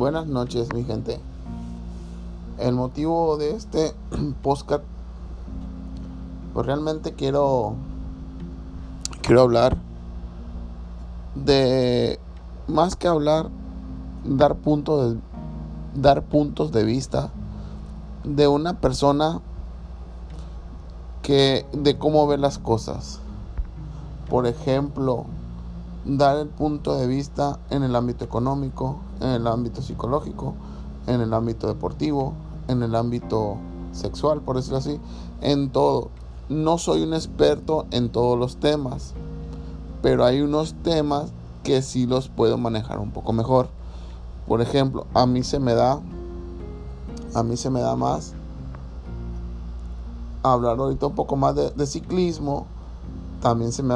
Buenas noches, mi gente. El motivo de este podcast, pues realmente quiero quiero hablar de más que hablar, dar puntos dar puntos de vista de una persona que de cómo ve las cosas. Por ejemplo, dar el punto de vista en el ámbito económico, en el ámbito psicológico, en el ámbito deportivo, en el ámbito sexual, por decirlo así, en todo. No soy un experto en todos los temas, pero hay unos temas que sí los puedo manejar un poco mejor. Por ejemplo, a mí se me da a mí se me da más hablar ahorita un poco más de, de ciclismo, también se me